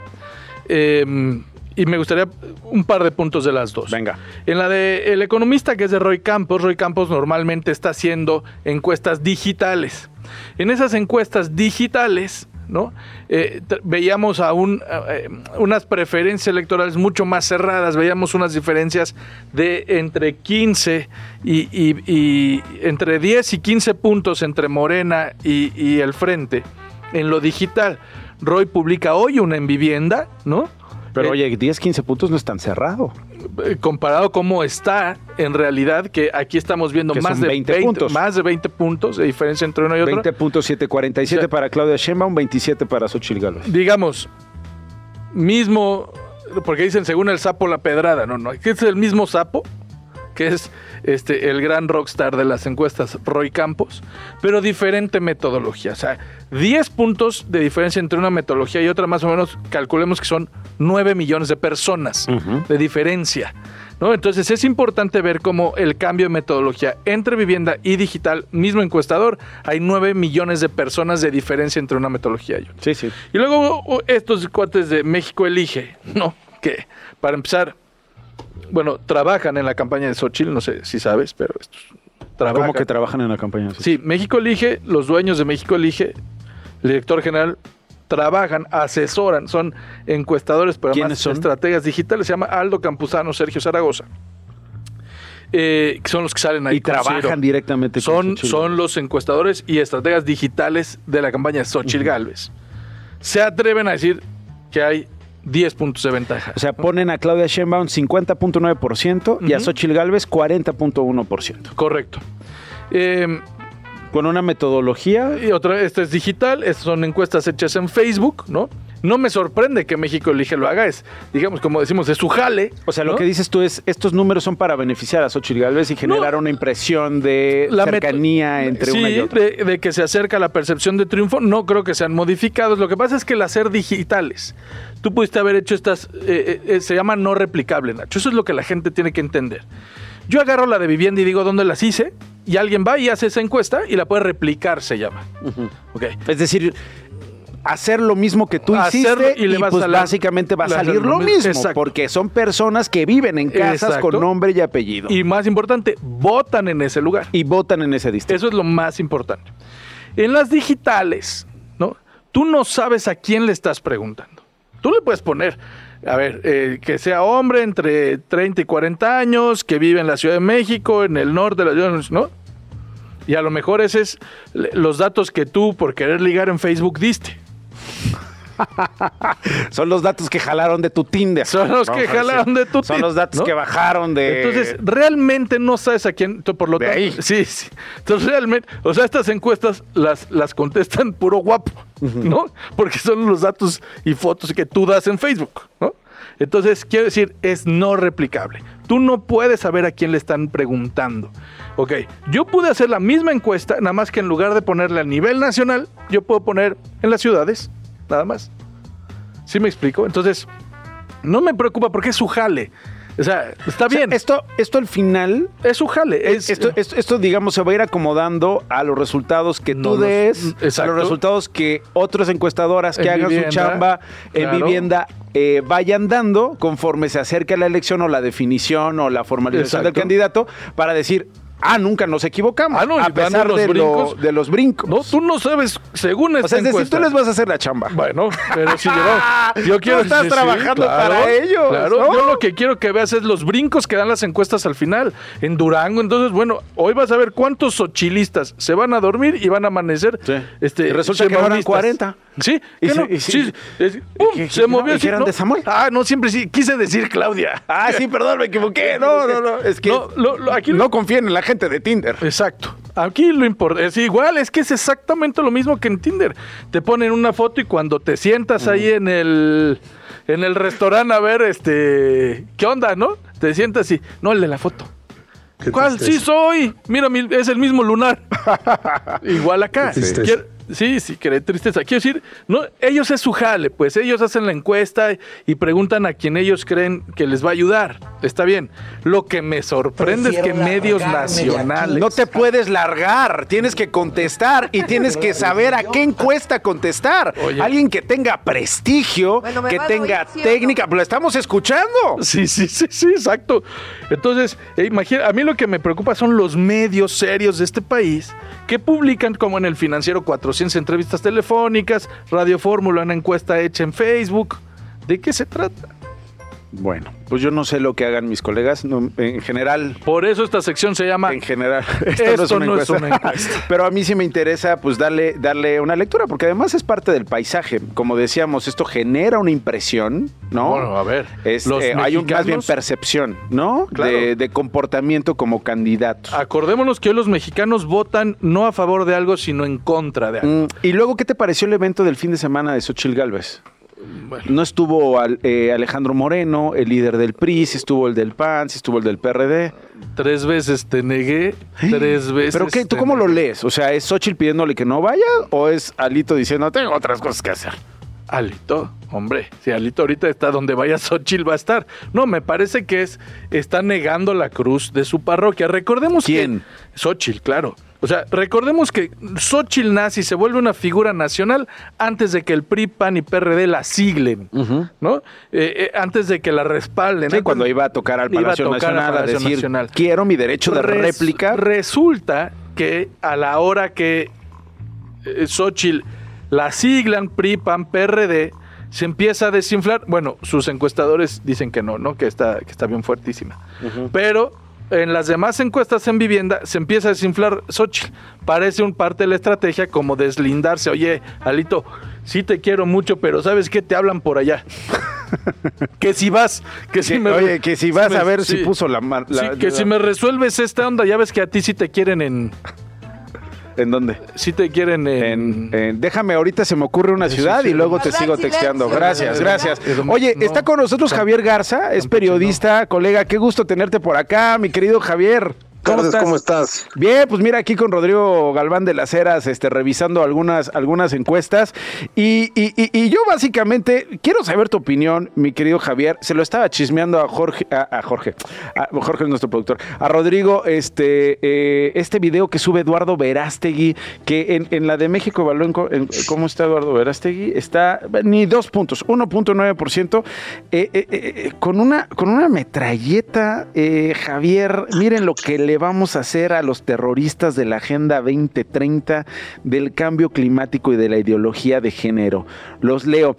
Em, y me gustaría un par de puntos de las dos. Venga. En la de El Economista, que es de Roy Campos, Roy Campos normalmente está haciendo encuestas digitales. En esas encuestas digitales, ¿no? Eh, veíamos aún eh, unas preferencias electorales mucho más cerradas, veíamos unas diferencias de entre 15 y, entre 10 y 15 puntos entre Morena y, y el Frente en lo digital. Roy publica hoy una en vivienda, ¿no? Pero eh, oye, 10, 15 puntos no es tan cerrado. Eh, comparado cómo está en realidad, que aquí estamos viendo más de 20, puntos. Más de 20 puntos de diferencia entre uno y otro. 20.747 para Claudia Sheinbaum, 27 para Xochitl Gálvez. Digamos, mismo, porque dicen según el sapo la pedrada, no, no, es el mismo sapo que es este, el gran rockstar de las encuestas, Roy Campos, pero diferente metodología. O sea, 10 puntos de diferencia entre una metodología y otra, más o menos, calculemos que son 9 millones de personas de diferencia. ¿no? Entonces es importante ver cómo el cambio de metodología entre vivienda y digital, mismo encuestador, hay 9 millones de personas de diferencia entre una metodología y otra. Sí, sí. Y luego estos cuates de México Elige, ¿no? Que, para empezar, bueno, trabajan en la campaña de Xochitl, no sé si sabes, pero estos trabajan. ¿Cómo que trabajan en la campaña de Xochitl? Sí, México Elige, los dueños de México Elige, el director general, trabajan, asesoran, son encuestadores, pero además son? estrategas digitales. Se llama Aldo Campuzano, Sergio Zaragoza. Eh, son los que salen ahí. Y trabajan directamente son, Son los encuestadores y estrategas digitales de la campaña de Xochitl Galvez. Se atreven a decir que hay 10 puntos de ventaja. O sea, ponen a Claudia Sheinbaum 50.9% y a Xochitl Galvez 40.1%. Correcto. Eh, con una metodología. Y otra, esta es digital, estas son encuestas hechas en Facebook, ¿no? No me sorprende que México Elige lo haga, es, digamos, como decimos, es su jale. O sea, lo que dices tú es, estos números son para beneficiar a Xochitl Galvez y generar una impresión de la cercanía entre una y otra. De, de que se acerca la percepción de triunfo, no creo que sean modificados. Lo que pasa es que las ser digitales, tú pudiste haber hecho estas, eh, eh, eh, se llama no replicable, Nacho. Eso es lo que la gente tiene que entender. Yo agarro la de vivienda y digo dónde las hice, y alguien va y hace esa encuesta y la puede replicar, se llama. Es decir, hacer lo mismo que tú hiciste y, le pues básicamente va a salir lo mismo, porque son personas que viven en casas con nombre y apellido. Y más importante, votan en ese lugar. Y votan en ese distrito. Eso es lo más importante. En las digitales, ¿no? Tú no sabes a quién le estás preguntando. Tú le puedes poner, a ver, eh, que sea hombre entre 30 y 40 años, que vive en la Ciudad de México, en el norte de la ciudad, ¿no? Y a lo mejor ese es los datos que tú, por querer ligar en Facebook, diste. Son los datos que jalaron de tu Tinder. Son los que jalaron de tu Tinder. Son los datos que bajaron de. Entonces, realmente no sabes a quién. Por lo tanto, ahí. Sí, sí. Entonces, realmente, o sea, estas encuestas las, las contestan puro guapo, ¿no? Porque son los datos y fotos que tú das en Facebook, ¿no? Entonces, quiero decir, es no replicable. Tú no puedes saber a quién le están preguntando. Ok, yo pude hacer la misma encuesta, nada más que en lugar de ponerle a nivel nacional, yo puedo poner en las ciudades, nada más. ¿Sí me explico? Entonces, no me preocupa porque es su jale. O sea, está bien. esto, esto al final. Es su jale. esto, esto, digamos, se va a ir acomodando a los resultados que tú des, a los resultados que otras encuestadoras que hagan su chamba en vivienda eh, vayan dando conforme se acerque la elección o la definición o la formalización del candidato para decir, Ah, nunca nos equivocamos. Ah, no, a pesar los de, brincos. lo- de los brincos. No, tú no sabes, según esta o sea, es decir, tú les vas a hacer la chamba. Bueno, pero si yo, yo quiero Tú estás sí, sí, trabajando claro, para ellos. Claro, ¿no? yo lo que quiero que veas es los brincos que dan las encuestas al final en Durango. Entonces, bueno, hoy vas a ver cuántos sochilistas se van a dormir y van a amanecer. Este, Y resulta que eran chemanistas. 40. Sí, Y no, y sí, que- se movió no, ¿no? de Samuel. Ah, no, siempre sí, quise decir Claudia. Ah, sí, perdón, me equivoqué. No, no, no. Es que No, lo- lo- aquí no confíen en la gente de Tinder. Exacto. Aquí lo importante es igual, es que es exactamente lo mismo que en Tinder. Te ponen una foto y cuando te sientas ahí en el en el restaurante a ver este qué onda, ¿no? Te sientas y no el de la foto. ¿Cuál? Sí soy. Mira, mi- es el mismo lunar. Igual acá. Qué Sí, sí, que tristeza. Quiero decir, no, ellos es su jale, pues ellos hacen la encuesta y preguntan a quien ellos creen que les va a ayudar. Está bien. Lo que me sorprende es que medios nacionales. No te puedes largar, tienes que contestar y tienes que saber a qué encuesta contestar. Oye. Alguien que tenga prestigio, Bueno, que tenga técnica, pues lo estamos escuchando. Sí, sí, sí, sí, exacto. Entonces, eh, imagina, a mí lo que me preocupa son los medios serios de este país que publican, como en el financiero, 400 entrevistas telefónicas, Radio Fórmula, una encuesta hecha en Facebook. ¿De qué se trata? Bueno, pues yo no sé lo que hagan mis colegas, no, en general. Por eso esta sección se llama En general, esto, Esto no, es una, encuesta. Pero a mí sí me interesa pues darle, darle una lectura, porque además es parte del paisaje. Como decíamos, esto genera una impresión, ¿no? Bueno, a ver, Es, los eh, hay un, más bien percepción, ¿no? Claro. De, de comportamiento como candidato. Acordémonos que hoy los mexicanos votan no a favor de algo, sino en contra de algo. Mm, y luego, ¿qué te pareció el evento del fin de semana de Xochil Gálvez? No estuvo al- eh, Alejandro Moreno, el líder del PRI, sí estuvo el del PAN, sí estuvo el del PRD. Tres veces te negué, tres veces. ¿Pero qué? ¿Tú cómo lo lees? O sea, ¿es Xochitl pidiéndole que no vaya o es Alito diciendo tengo otras cosas que hacer? Alito, hombre, si Alito ahorita está donde vaya Xochitl va a estar. No, me parece que es está negando la cruz de su parroquia. Recordemos ¿Quién? que Xochitl, claro. O sea, recordemos que Xochitl y se vuelve una figura nacional antes de que el PRI, PAN y PRD la siglen, ¿no? Eh, eh, antes de que la respalden. Sí, antes- cuando iba a tocar al Palacio tocar al Nacional a Palacio decir Nacional. quiero mi derecho de Res- réplica. Resulta que a la hora que eh, Xochitl la siglan PRI, PAN, PRD, se empieza a desinflar. Bueno, sus encuestadores dicen que no, ¿no? Que está, que está bien fuertísima. Pero en las demás encuestas en vivienda se empieza a desinflar Xochitl. Parece un parte de la estrategia como deslindarse. Oye, Alito, sí te quiero mucho, pero ¿sabes qué? Te hablan por allá. que si vas, que si me... oye, que si vas me- a ver si puso la Sí, que si me resuelves esta onda, ya ves que a ti sí te quieren en... ¿En dónde? Sí te quieren en... En- en- déjame, ahorita se me ocurre una Sí, ciudad sí, y luego te sigo texteando. Gracias, gracias. Eh, Oye, no. está con nosotros Javier Garza, es periodista, colega. Qué gusto tenerte por acá, mi querido Javier. ¿Cómo estás? ¿cómo estás? Bien, pues mira aquí con Rodrigo Galván de las Heras, este, revisando algunas, algunas encuestas. Y, y- y- y yo básicamente quiero saber tu opinión, mi querido Javier. Se lo estaba chismeando a Jorge, a, a Jorge, a Jorge es nuestro productor, a Rodrigo, este, eh, este video que sube Eduardo Verástegui, que en, en la de México evaluó en cómo está Eduardo Verástegui, está ni dos puntos, 1.9%, eh, eh, eh, con, una, con una metralleta, eh, Javier, miren lo que le vamos a hacer a los terroristas de la Agenda 2030, del cambio climático y de la ideología de género. Los leo.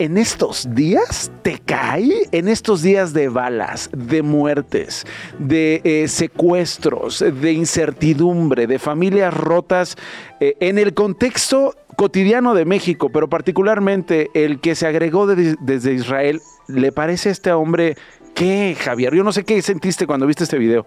En estos días te cae, en estos días de balas, de muertes, de eh, secuestros, de incertidumbre, de familias rotas, eh, en el contexto cotidiano de México, pero particularmente el que se agregó de- desde Israel, ¿le parece a este hombre qué, Javier? Yo no sé qué sentiste cuando viste este video.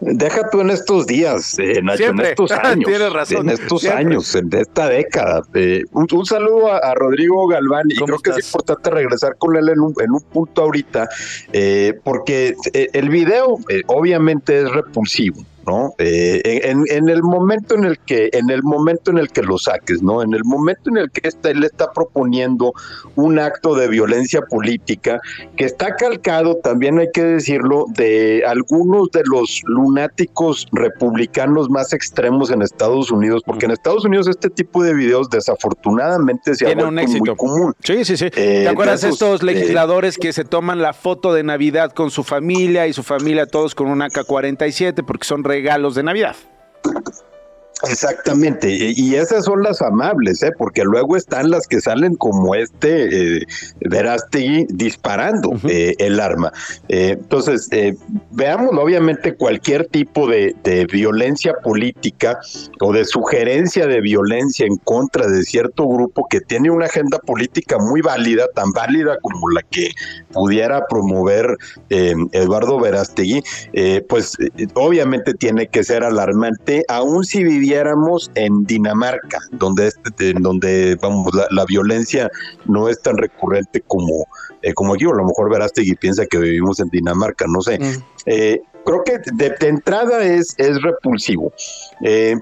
Deja tú en estos días, eh, Nacho, Siempre. en estos años. Tienes razón, En estos siempre. años, en esta década. Eh, un, un saludo a, a Rodrigo Galván y ¿Cómo creo que es importante regresar con él en un, en un punto ahorita, eh, porque eh, el video eh, obviamente es repulsivo. ¿No? Eh, en, el momento en el que, en el momento en el que lo saques, ¿no? En el momento en el que está, él está proponiendo un acto de violencia política que está calcado, también hay que decirlo, de algunos de los lunáticos republicanos más extremos en Estados Unidos, porque en Estados Unidos este tipo de videos desafortunadamente se Tiene un éxito. muy común. Sí, sí, sí. ¿Te acuerdas de estos legisladores que se toman la foto de Navidad con su familia y su familia todos con un AK-47 porque son regalos de Navidad. Exactamente, y esas son las amables, ¿eh? porque luego están las que salen como este eh, Verástegui disparando eh, el arma. Eh, entonces, veamos obviamente cualquier tipo de, de, violencia política o de sugerencia de violencia en contra de cierto grupo que tiene una agenda política muy válida, tan válida como la que pudiera promover Eduardo Verástegui, pues obviamente tiene que ser alarmante, aun si viviera en Dinamarca, donde, este, donde vamos, la, violencia no es tan recurrente como, eh, como aquí, o a lo mejor Verástegui piensa que vivimos en Dinamarca, no sé. Mm. Eh, creo que de, entrada es, es repulsivo. Eh,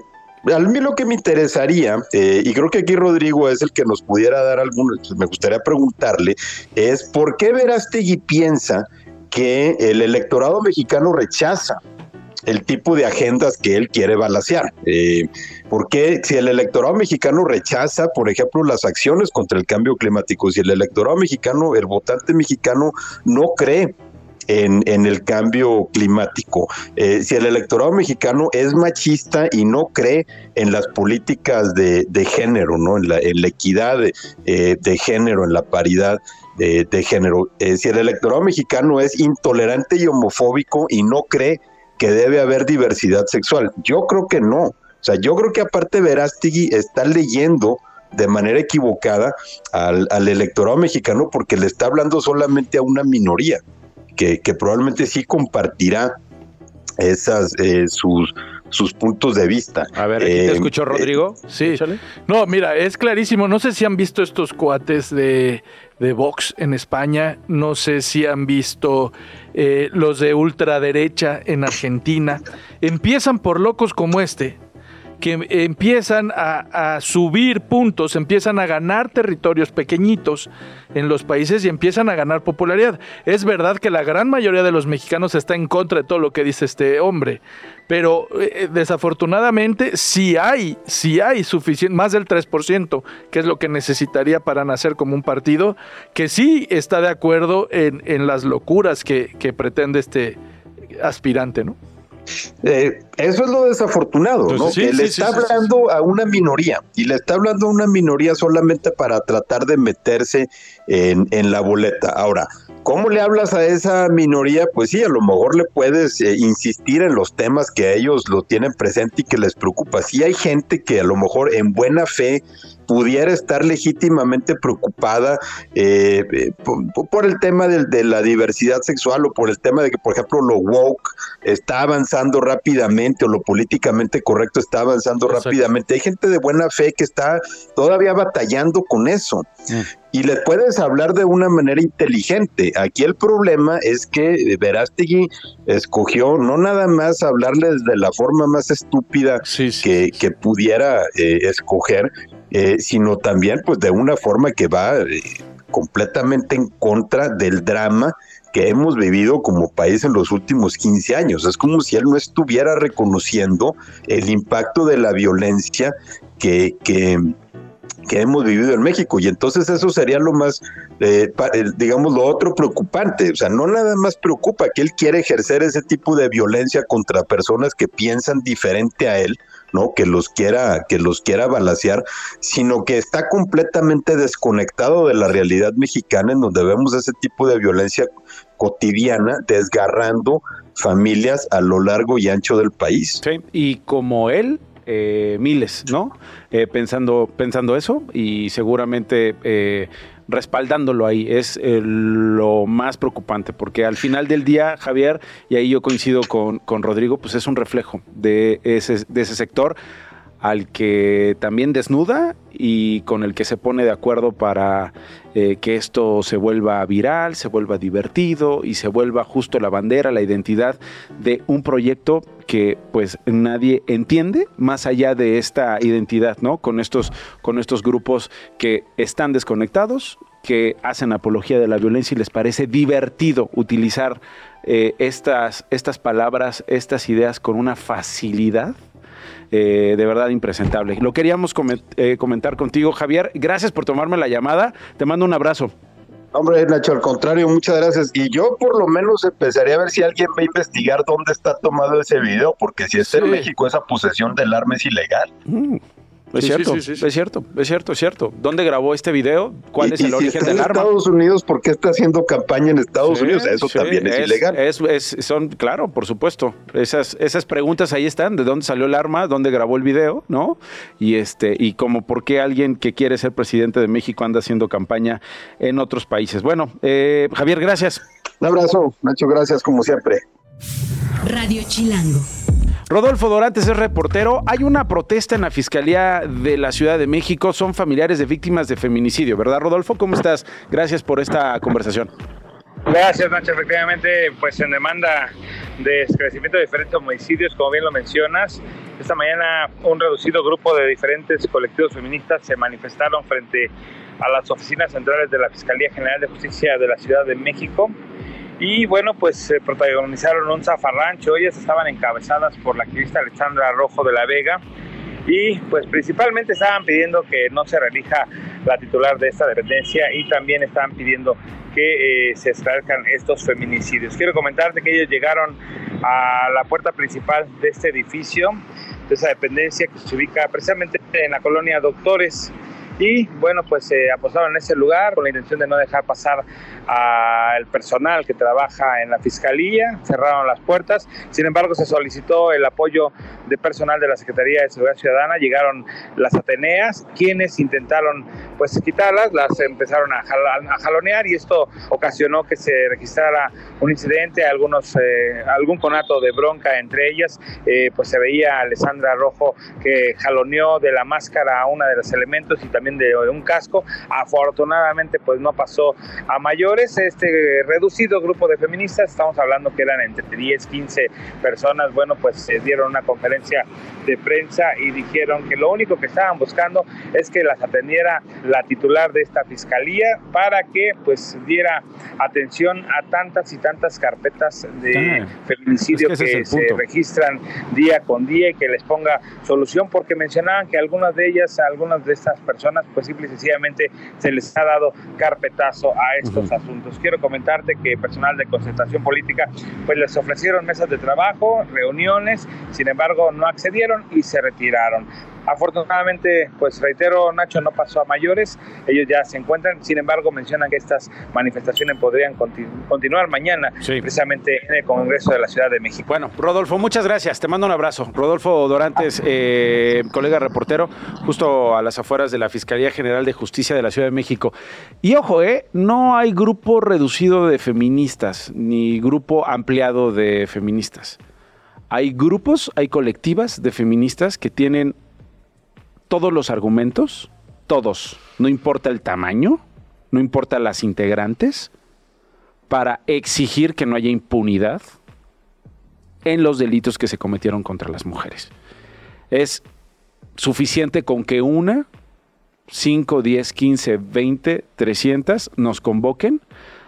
a mí lo que me interesaría, y creo que aquí Rodrigo es el que nos pudiera dar algunos, me gustaría preguntarle, es por qué Verástegui piensa que el electorado mexicano rechaza el tipo de agendas que él quiere balancear. Eh, porque si el electorado mexicano rechaza, por ejemplo, las acciones contra el cambio climático, si el electorado mexicano, el votante mexicano no cree en, el cambio climático. Eh, si el electorado mexicano es machista y no cree en las políticas de, género, ¿no? en, la, equidad eh, de, género, en la paridad de, de género. si el electorado mexicano es intolerante y homofóbico y no cree que debe haber diversidad sexual. Yo creo que no. O sea, yo creo que aparte Verástegui está leyendo de manera equivocada al, electorado mexicano porque le está hablando solamente a una minoría que, probablemente sí compartirá esas eh, sus sus puntos de vista. A ver, ¿te eh, escuchó Rodrigo? sí. No, mira, es clarísimo. No sé si han visto estos cuates de, de Vox en España. No sé si han visto eh, los de ultraderecha en Argentina. Empiezan por locos como este, que empiezan a, subir puntos, empiezan a ganar territorios pequeñitos en los países y empiezan a ganar popularidad. Es verdad que la gran mayoría de los mexicanos está en contra de todo lo que dice este hombre, pero eh, desafortunadamente si hay, si hay suficiente, más del 3%, que es lo que necesitaría para nacer como un partido, que sí está de acuerdo en, las locuras que, que pretende este aspirante, ¿no? Eh, eso es lo desafortunado, ¿no? que le está hablando a una minoría y le está hablando a una minoría solamente para tratar de meterse en, en, la boleta. Ahora, ¿cómo le hablas a esa minoría? Pues sí, a lo mejor le puedes eh, insistir en los temas que ellos lo tienen presente y que les preocupa. Sí hay gente que a lo mejor en buena fe pudiera estar legítimamente preocupada eh, eh, por, el tema de, la diversidad sexual o por el tema de que, por ejemplo, lo woke está avanzando rápidamente o lo políticamente correcto está avanzando rápidamente. Hay gente de buena fe que está todavía batallando con eso. Mm. Y le puedes hablar de una manera inteligente. Aquí el problema es que Verástegui escogió no nada más hablarles de la forma más estúpida que, que, pudiera eh, escoger, eh, sino también pues de una forma que va eh, completamente en contra del drama que hemos vivido como país en los últimos 15 años. Es como si él no estuviera reconociendo el impacto de la violencia que, que, hemos vivido en México. Y entonces eso sería lo más, eh, digamos, lo otro preocupante. O sea, no nada más preocupa que él quiere ejercer ese tipo de violencia contra personas que piensan diferente a él, ¿no? Que los quiera, que los quiera balasear, sino que está completamente desconectado de la realidad mexicana en donde vemos ese tipo de violencia cotidiana desgarrando familias a lo largo y ancho del país. Sí, y como él, eh, miles, ¿no? Eh, pensando, pensando eso y seguramente eh, respaldándolo ahí. Es eh, lo más preocupante, porque al final del día, Javier, y ahí yo coincido con, con Rodrigo, pues es un reflejo de ese, de ese sector al que también desnuda y con el que se pone de acuerdo para eh, que esto se vuelva viral, se vuelva divertido y se vuelva justo la bandera, la identidad de un proyecto que pues nadie entiende más allá de esta identidad, ¿no? Con estos, con estos grupos que están desconectados, que hacen apología de la violencia y les parece divertido utilizar eh, estas, estas palabras, estas ideas con una facilidad eh, de verdad impresentable. Lo queríamos eh, comentar contigo, Javier. Gracias por tomarme la llamada. Te mando un abrazo. Hombre, Nacho, al contrario, muchas gracias. Y yo por lo menos empezaría a ver si alguien va a investigar dónde está tomado ese video, porque si está en México, esa posesión del arma es ilegal. Mm. Es cierto, es cierto, es cierto, es cierto. ¿Dónde grabó este video? ¿Cuál es el origen del arma? Estados Unidos, ¿por qué está haciendo campaña en Estados Unidos? Eso también es, ilegal. Es, son, claro, por supuesto. Esas, esas preguntas ahí están, de dónde salió el arma, dónde grabó el video, ¿no? Y este, y como por qué alguien que quiere ser presidente de México anda haciendo campaña en otros países. Bueno, eh, Javier, gracias. Un abrazo, Nacho, gracias como siempre. Radio Chilango. Rodolfo Dorantes es reportero. Hay una protesta en la Fiscalía de la Ciudad de México. Son familiares de víctimas de feminicidio, ¿verdad, Rodolfo? ¿Cómo estás? Gracias por esta conversación. Gracias, Nacho. Efectivamente, pues en demanda de esclarecimiento de diferentes homicidios, como bien lo mencionas, esta mañana un reducido grupo de diferentes colectivos feministas se manifestaron frente a las oficinas centrales de la Fiscalía General de Justicia de la Ciudad de México y bueno, pues se protagonizaron un zafarrancho, ellas estaban encabezadas por la activista Alexandra Rojo de la Vega. Y pues principalmente estaban pidiendo que no se relija la titular de esta dependencia y también estaban pidiendo que eh, se esclarezcan estos feminicidios. Quiero comentarte que ellos llegaron a la puerta principal de este edificio, de esa dependencia que se ubica precisamente en la colonia Doctores y bueno, pues se apostaron en ese lugar con la intención de no dejar pasar al personal que trabaja en la fiscalía, cerraron las puertas, sin embargo se solicitó el apoyo de personal de la Secretaría de Seguridad Ciudadana, llegaron las Ateneas, quienes intentaron pues quitarlas, las empezaron a, jalonear y esto ocasionó que se registrara un incidente, algunos, eh, algún conato de bronca entre ellas, eh, pues se veía a Alessandra Rojo que jaloneó de la máscara a una de los elementos y también de, un casco, afortunadamente pues no pasó a mayor este reducido grupo de feministas, estamos hablando que eran entre 10, 15 personas, bueno, pues se dieron una conferencia de prensa y dijeron que lo único que estaban buscando es que las atendiera la titular de esta fiscalía para que pues diera atención a tantas y tantas carpetas de ah, feminicidio que, se registran día con día y que les ponga solución porque mencionaban que algunas de ellas, algunas de estas personas pues simple y sencillamente se les ha dado carpetazo a estos asuntos Quiero comentarte que personal de concentración política pues les ofrecieron mesas de trabajo, reuniones, sin embargo no accedieron y se retiraron. Afortunadamente, pues reitero, Nacho no pasó a mayores, ellos ya se encuentran, sin embargo mencionan que estas manifestaciones podrían continuar mañana, precisamente en el Congreso de la Ciudad de México. Bueno, Rodolfo, muchas gracias, te mando un abrazo. Rodolfo Dorantes, eh, colega reportero, justo a las afueras de la Fiscalía General de Justicia de la Ciudad de México. Y ojo, eh, no hay grupo reducido de feministas, ni grupo ampliado de feministas. Hay grupos, hay colectivas de feministas que tienen todos los argumentos, todos, no importa el tamaño, no importa las integrantes, para exigir que no haya impunidad en los delitos que se cometieron contra las mujeres. Es suficiente con que una, 5, 10, 15, 20, 300 nos convoquen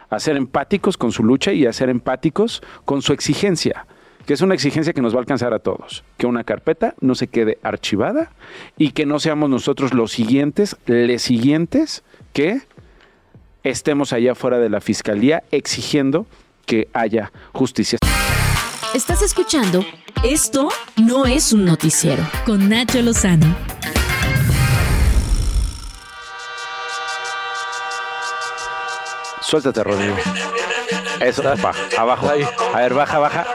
a ser empáticos con su lucha y a ser empáticos con su exigencia que es una exigencia que nos va a alcanzar a todos, que una carpeta no se quede archivada y que no seamos nosotros los siguientes, les siguientes, que estemos allá fuera de la fiscalía exigiendo que haya justicia. Estás escuchando Esto no es un noticiero con Nacho Lozano. Suéltate, Rodrigo. Eso, baja, abajo. A ver, baja, baja.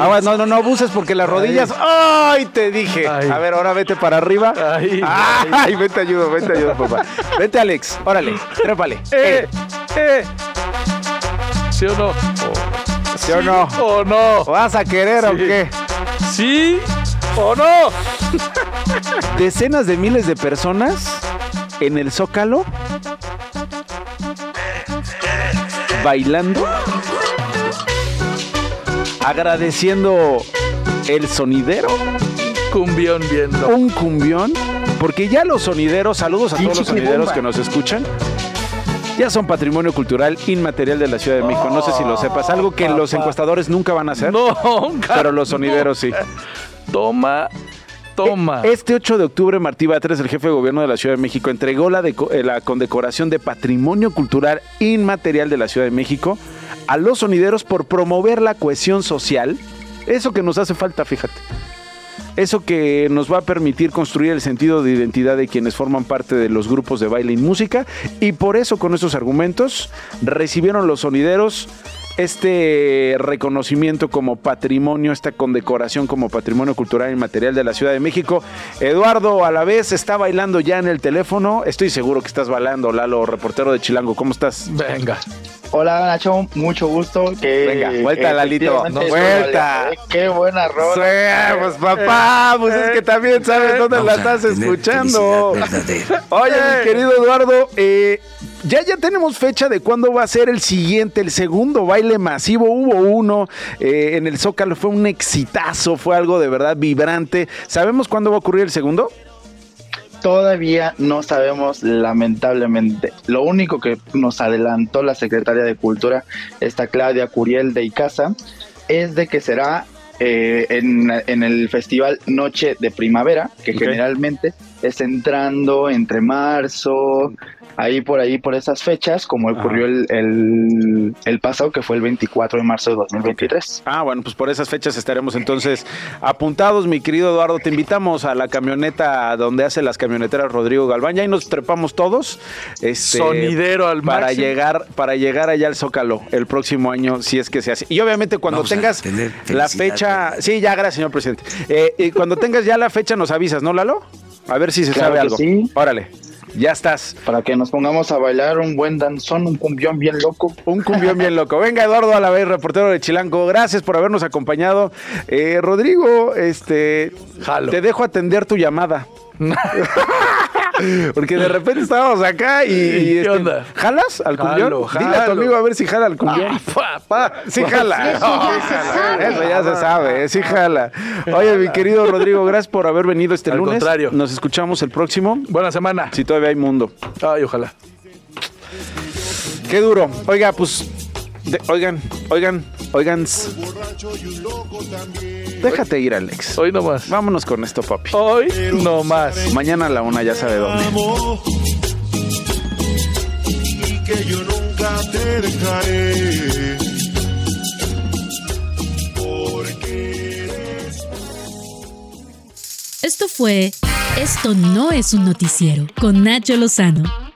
Ah, no, no, no abuses porque las rodillas. ¡Ay! te dije. A ver, ahora vete para arriba. ¡Ay! Vete ayudo, vete ayudo, papá. Vete, Alex. Órale, trépale. ¡Eh! ¡Eh! ¿Sí o no? ¿Sí o no? ¿O no? ¿Vas a querer o qué? ¿Sí o no? decenas de miles de personas en el Zócalo bailando, agradeciendo el sonidero. Cumbión viendo. Un cumbión. Porque ya los sonideros, saludos a todos los sonideros que nos escuchan. Ya son patrimonio cultural inmaterial de la Ciudad de México. No sé si lo sepas. Algo que los encuestadores nunca van a hacer. No, pero los sonideros sí. Toma. Toma. Este 8 de octubre, Martí Batres, el jefe de gobierno de la Ciudad de México, entregó la, eh, la condecoración de Patrimonio Cultural Inmaterial de la Ciudad de México a los sonideros por promover la cohesión social. Eso que nos hace falta, fíjate. Eso que nos va a permitir construir el sentido de identidad de quienes forman parte de los grupos de baile y música. Y por eso, con estos argumentos, recibieron los sonideros este reconocimiento como patrimonio, esta condecoración como patrimonio cultural y material de la Ciudad de México. Eduardo a la vez está bailando ya en el teléfono. Estoy seguro que estás bailando, Lalo, reportero de Chilango. ¿Cómo estás? Venga. Hola Nacho, mucho gusto. Que, Venga, vuelta Lalito. vuelta. qué buena rola. pues papá, pues es que también sabes dónde la estás escuchando. Oye, mi querido Eduardo, eh, ya ya tenemos fecha de cuándo va a ser el siguiente, el segundo baile masivo. Hubo uno eh, en el Zócalo, fue un exitazo, fue algo de verdad vibrante. ¿Sabemos cuándo va a ocurrir el segundo? Todavía no sabemos, lamentablemente. Lo único que nos adelantó la secretaria de Cultura, esta Claudia Curiel de Icaza, es de que será eh, en, el festival Noche de Primavera, que generalmente es entrando entre marzo, ahí por ahí, por esas fechas, como ocurrió el, el, pasado, que fue el 24 de marzo de 2023. Ah, bueno, pues por esas fechas estaremos entonces apuntados, mi querido Eduardo. Te invitamos a la camioneta donde hace las camioneteras Rodrigo Galván. Ya ahí nos trepamos todos. Este, Sonidero al para llegar Para llegar allá al Zócalo el próximo año, si es que se hace. Y obviamente cuando tengas la fecha... Sí, ya, gracias, señor presidente. Eh, y cuando tengas ya la fecha nos avisas, ¿no, Lalo? A ver si se sabe algo. Sí. Órale. Ya estás. Para que nos pongamos a bailar un buen danzón, un cumbión bien loco. Un cumbión bien loco. Venga, Eduardo a la vez, reportero de Chilango. Gracias por habernos acompañado. Eh, Rodrigo, este, te dejo atender tu llamada. Porque de repente estábamos acá y. ¿Qué este, onda? ¿Jalas al cumbión? Dile a tu amigo a ver si jala al cumbión. Ah, sí, jala. Eso ya, se, sabe, sí jala. Oye, mi querido Rodrigo, gracias por haber venido este al lunes. contrario. Nos escuchamos el próximo. Buena semana. Si todavía hay mundo. Ay, ojalá. Qué duro. Oiga, pues. oigan, oigan, oigan. Déjate ir, Alex. Hoy nomás. Vámonos con esto, papi. Hoy no más. Mañana a la una ya sabe dónde. Y que yo nunca te dejaré. Esto fue Esto no es un noticiero con Nacho Lozano,